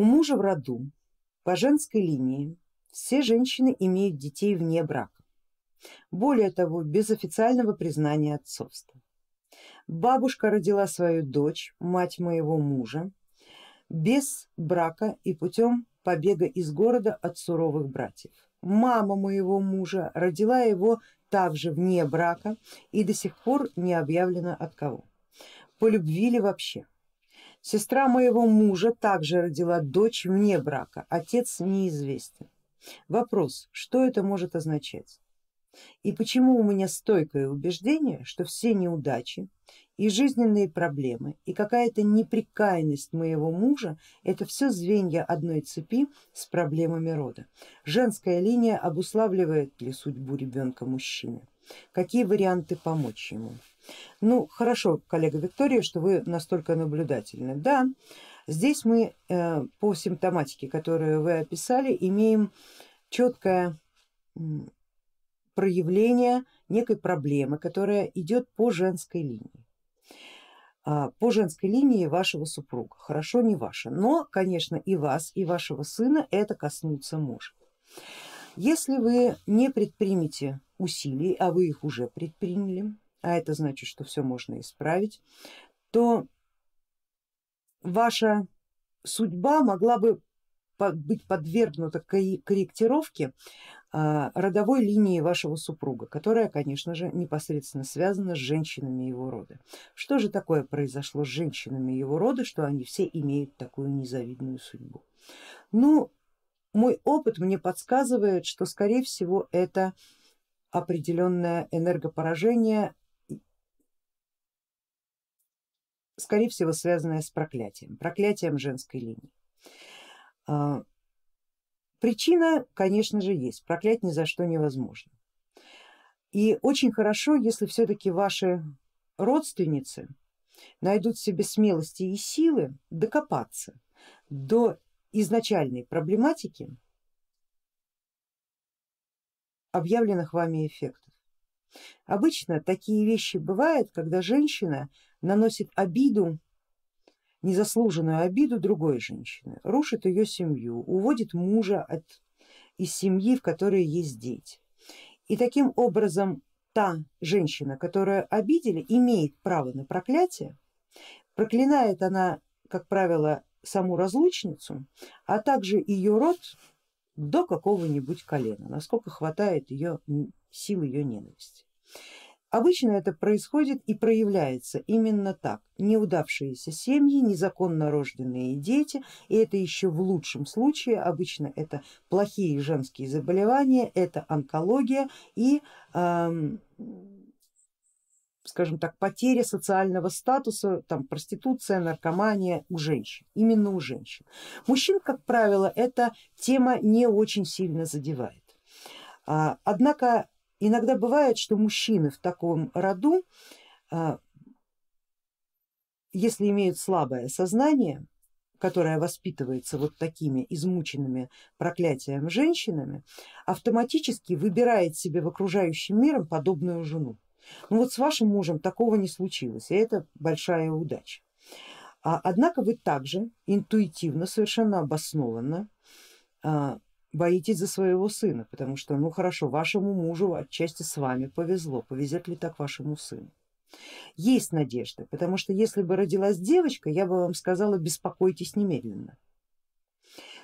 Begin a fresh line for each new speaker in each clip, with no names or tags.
У мужа в роду по женской линии все женщины имеют детей вне брака. Более того, без официального признания отцовства. Бабушка родила свою дочь, мать моего мужа, без брака и путем побега из города от суровых братьев. Мама моего мужа родила его также вне брака и до сих пор не объявлено от кого. По любви ли вообще? Сестра моего мужа также родила дочь вне брака, отец неизвестен. Вопрос, что это может означать? И почему у меня стойкое убеждение, что все неудачи и жизненные проблемы и какая-то неприкаянность моего мужа это все звенья одной цепи с проблемами рода. Женская линия обуславливает ли судьбу ребенка мужчины? Какие варианты помочь ему? Ну хорошо, коллега Виктория, что вы настолько наблюдательны. Да, здесь мы э, по симптоматике, которую вы описали, имеем четкое проявление некой проблемы, которая идет по женской линии а, по женской линии вашего супруга, хорошо не ваша, но конечно и вас, и вашего сына это коснуться может. Если вы не предпримете усилий, а вы их уже предприняли, а это значит, что все можно исправить, то ваша судьба могла бы быть подвергнута корректировке а, родовой линии вашего супруга, которая, конечно же, непосредственно связана с женщинами его рода. Что же такое произошло с женщинами его рода, что они все имеют такую незавидную судьбу? Ну, мой опыт мне подсказывает, что скорее всего это определенное энергопоражение, скорее всего связанное с проклятием, проклятием женской линии. А, причина, конечно же, есть, проклять ни за что невозможно. И очень хорошо, если все-таки ваши родственницы найдут в себе смелости и силы докопаться до изначальной проблематики объявленных вами эффектов. Обычно такие вещи бывают, когда женщина наносит обиду незаслуженную обиду другой женщины, рушит ее семью, уводит мужа от, из семьи, в которой есть дети. И таким образом та женщина, которую обидели, имеет право на проклятие, проклинает она, как правило, саму разлучницу, а также ее род до какого-нибудь колена, насколько хватает ее сил ее ненависти. Обычно это происходит и проявляется именно так. Неудавшиеся семьи, незаконно рожденные дети, и это еще в лучшем случае, обычно это плохие женские заболевания, это онкология и эм, скажем так, потеря социального статуса, там, проституция, наркомания у женщин, именно у женщин. Мужчин, как правило, эта тема не очень сильно задевает. А, однако Иногда бывает, что мужчины в таком роду, а, если имеют слабое сознание, которое воспитывается вот такими измученными проклятием женщинами, автоматически выбирает себе в окружающем мире подобную жену. Ну вот с вашим мужем такого не случилось, и это большая удача. А, однако вы также интуитивно, совершенно обоснованно а, боитесь за своего сына, потому что ну хорошо, вашему мужу отчасти с вами повезло, повезет ли так вашему сыну? Есть надежда, потому что если бы родилась девочка, я бы вам сказала, беспокойтесь немедленно.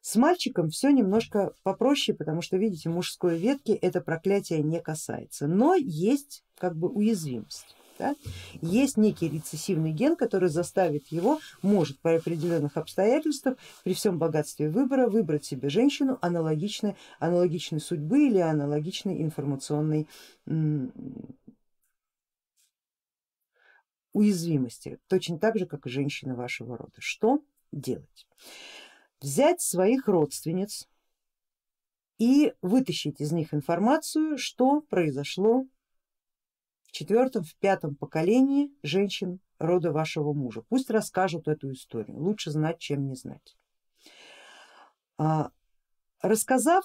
С мальчиком все немножко попроще, потому что видите, мужской ветки это проклятие не касается, но есть как бы уязвимость. Да? Есть некий рецессивный ген, который заставит его, может при определенных обстоятельствах, при всем богатстве выбора, выбрать себе женщину аналогичной, аналогичной судьбы или аналогичной информационной уязвимости, точно так же, как и женщины вашего рода. Что делать? Взять своих родственниц и вытащить из них информацию, что произошло в четвертом, в пятом поколении женщин рода вашего мужа. Пусть расскажут эту историю, лучше знать, чем не знать. А, рассказав,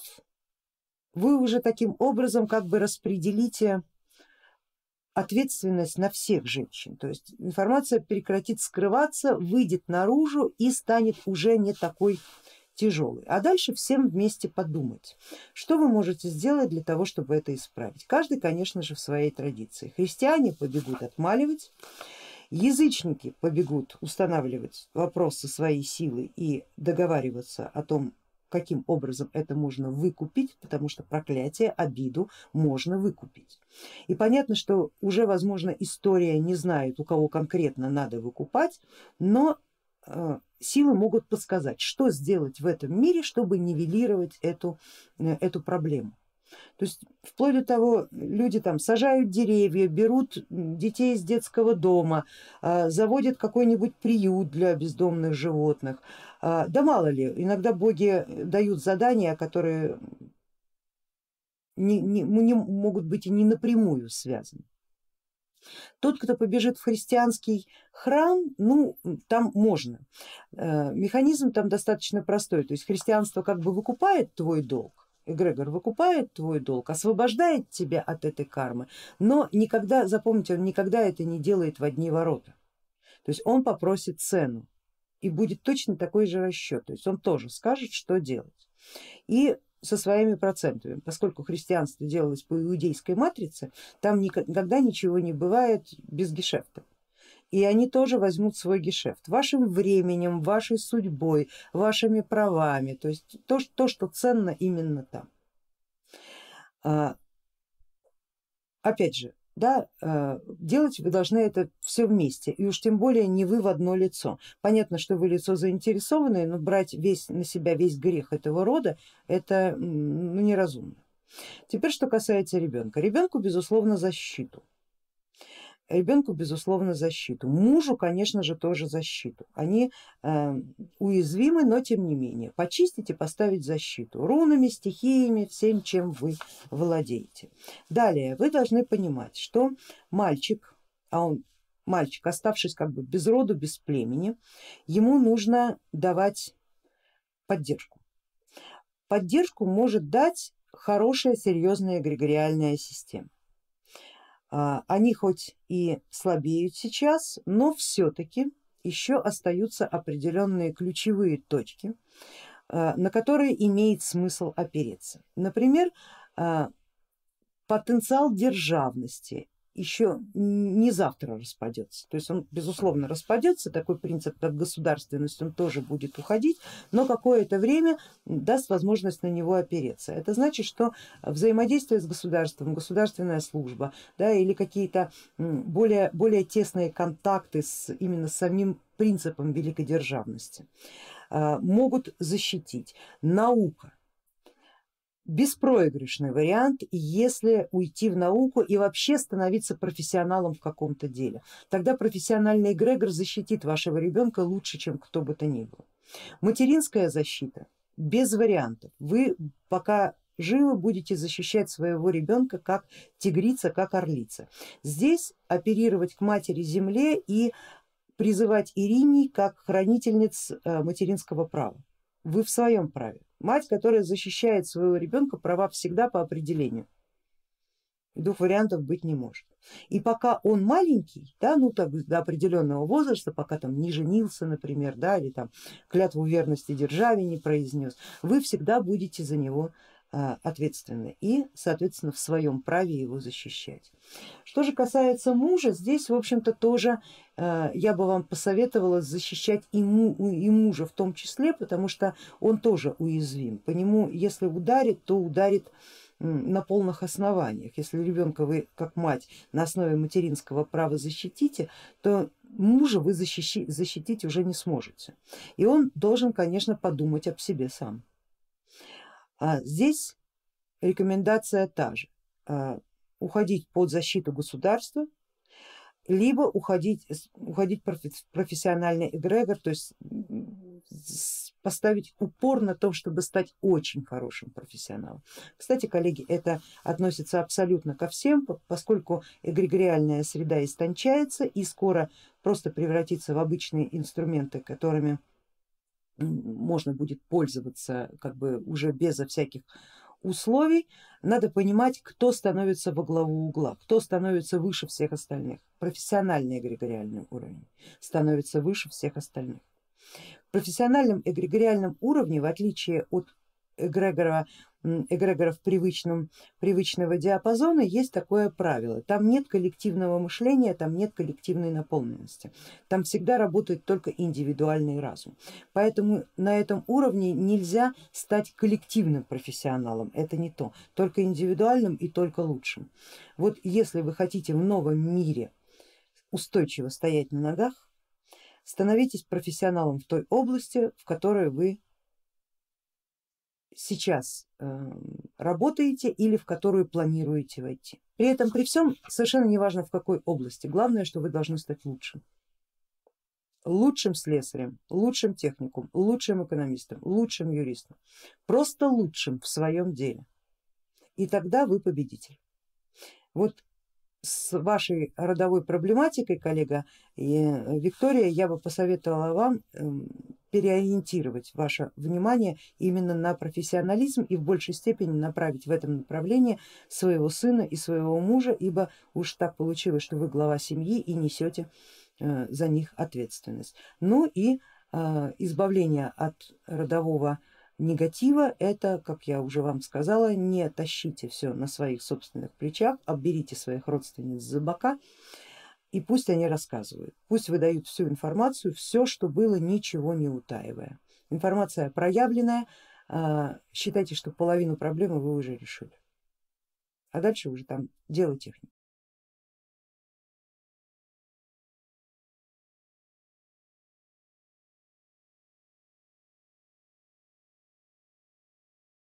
вы уже таким образом как бы распределите ответственность на всех женщин, то есть информация прекратит скрываться, выйдет наружу и станет уже не такой тяжелый. А дальше всем вместе подумать, что вы можете сделать для того, чтобы это исправить. Каждый, конечно же, в своей традиции. Христиане побегут отмаливать, язычники побегут устанавливать вопросы своей силы и договариваться о том, каким образом это можно выкупить, потому что проклятие, обиду можно выкупить. И понятно, что уже возможно история не знает, у кого конкретно надо выкупать, но э, силы могут подсказать, что сделать в этом мире, чтобы нивелировать эту, э, эту проблему. То есть вплоть до того, люди там сажают деревья, берут детей из детского дома, э, заводят какой-нибудь приют для бездомных животных, а, да мало ли, иногда боги дают задания, которые не, не, не могут быть и не напрямую связаны. Тот, кто побежит в христианский храм, ну там можно. Э, механизм там достаточно простой, то есть христианство как бы выкупает твой долг, эгрегор выкупает твой долг, освобождает тебя от этой кармы, но никогда, запомните, он никогда это не делает в одни ворота. То есть он попросит цену, и будет точно такой же расчет, то есть он тоже скажет, что делать. И со своими процентами, поскольку христианство делалось по иудейской матрице, там никогда ничего не бывает без гешефта. И они тоже возьмут свой гешефт вашим временем, вашей судьбой, вашими правами, то есть то, то что ценно именно там. А, опять же, да, э, делать вы должны это все вместе и уж тем более не вы в одно лицо. Понятно, что вы лицо заинтересованное, но брать весь на себя весь грех этого рода это ну, неразумно. Теперь что касается ребенка. Ребенку безусловно защиту ребенку безусловно защиту, мужу конечно же тоже защиту, они э, уязвимы, но тем не менее почистить и поставить защиту рунами, стихиями, всем чем вы владеете. Далее вы должны понимать, что мальчик, а он мальчик, оставшись как бы без роду, без племени, ему нужно давать поддержку. Поддержку может дать хорошая серьезная эгрегориальная система. А, они хоть и слабеют сейчас, но все-таки еще остаются определенные ключевые точки, а, на которые имеет смысл опереться. Например, а, потенциал державности еще не завтра распадется. То есть он безусловно распадется, такой принцип как государственность он тоже будет уходить, но какое-то время даст возможность на него опереться. Это значит, что взаимодействие с государством, государственная служба да, или какие-то более, более тесные контакты с именно самим принципом великодержавности а, могут защитить. Наука беспроигрышный вариант, если уйти в науку и вообще становиться профессионалом в каком-то деле. Тогда профессиональный эгрегор защитит вашего ребенка лучше, чем кто бы то ни было. Материнская защита без вариантов. Вы пока живы будете защищать своего ребенка как тигрица, как орлица. Здесь оперировать к матери земле и призывать Ириней как хранительниц э, материнского права. Вы в своем праве. Мать, которая защищает своего ребенка, права всегда по определению. Двух вариантов быть не может. И пока он маленький, да, ну так до определенного возраста, пока там не женился, например, да, или там клятву верности державе не произнес, вы всегда будете за него а, ответственны и, соответственно, в своем праве его защищать. Что же касается мужа, здесь, в общем-то, тоже а, я бы вам посоветовала защищать и, му, и мужа в том числе, потому что он тоже уязвим. По нему, если ударит, то ударит на полных основаниях. Если ребенка вы как мать на основе материнского права защитите, то мужа вы защищи, защитить уже не сможете. И он должен, конечно, подумать об себе сам. А здесь рекомендация та же, а, уходить под защиту государства, либо уходить, уходить в профессиональный эгрегор, то есть поставить упор на том, чтобы стать очень хорошим профессионалом. Кстати, коллеги, это относится абсолютно ко всем, поскольку эгрегориальная среда истончается и скоро просто превратится в обычные инструменты, которыми можно будет пользоваться как бы уже безо всяких условий, надо понимать, кто становится во главу угла, кто становится выше всех остальных. Профессиональный эгрегориальный уровень становится выше всех остальных. профессиональном эгрегориальном уровне, в отличие от эгрегора эгрегоров привычном, привычного диапазона есть такое правило. Там нет коллективного мышления, там нет коллективной наполненности. Там всегда работает только индивидуальный разум. Поэтому на этом уровне нельзя стать коллективным профессионалом. Это не то. Только индивидуальным и только лучшим. Вот если вы хотите в новом мире устойчиво стоять на ногах, становитесь профессионалом в той области, в которой вы сейчас эм, работаете или в которую планируете войти. При этом при всем совершенно неважно в какой области, главное, что вы должны стать лучшим. Лучшим слесарем, лучшим техникум, лучшим экономистом, лучшим юристом, просто лучшим в своем деле. И тогда вы победитель. Вот с вашей родовой проблематикой, коллега э, Виктория, я бы посоветовала вам эм, переориентировать ваше внимание именно на профессионализм и в большей степени направить в этом направлении своего сына и своего мужа, ибо уж так получилось, что вы глава семьи и несете э, за них ответственность. Ну и э, избавление от родового негатива это, как я уже вам сказала, не тащите все на своих собственных плечах, обберите своих родственниц за бока и пусть они рассказывают, пусть выдают всю информацию, все, что было, ничего не утаивая. Информация проявленная, а, считайте, что половину проблемы вы уже решили, а дальше уже там дело техники.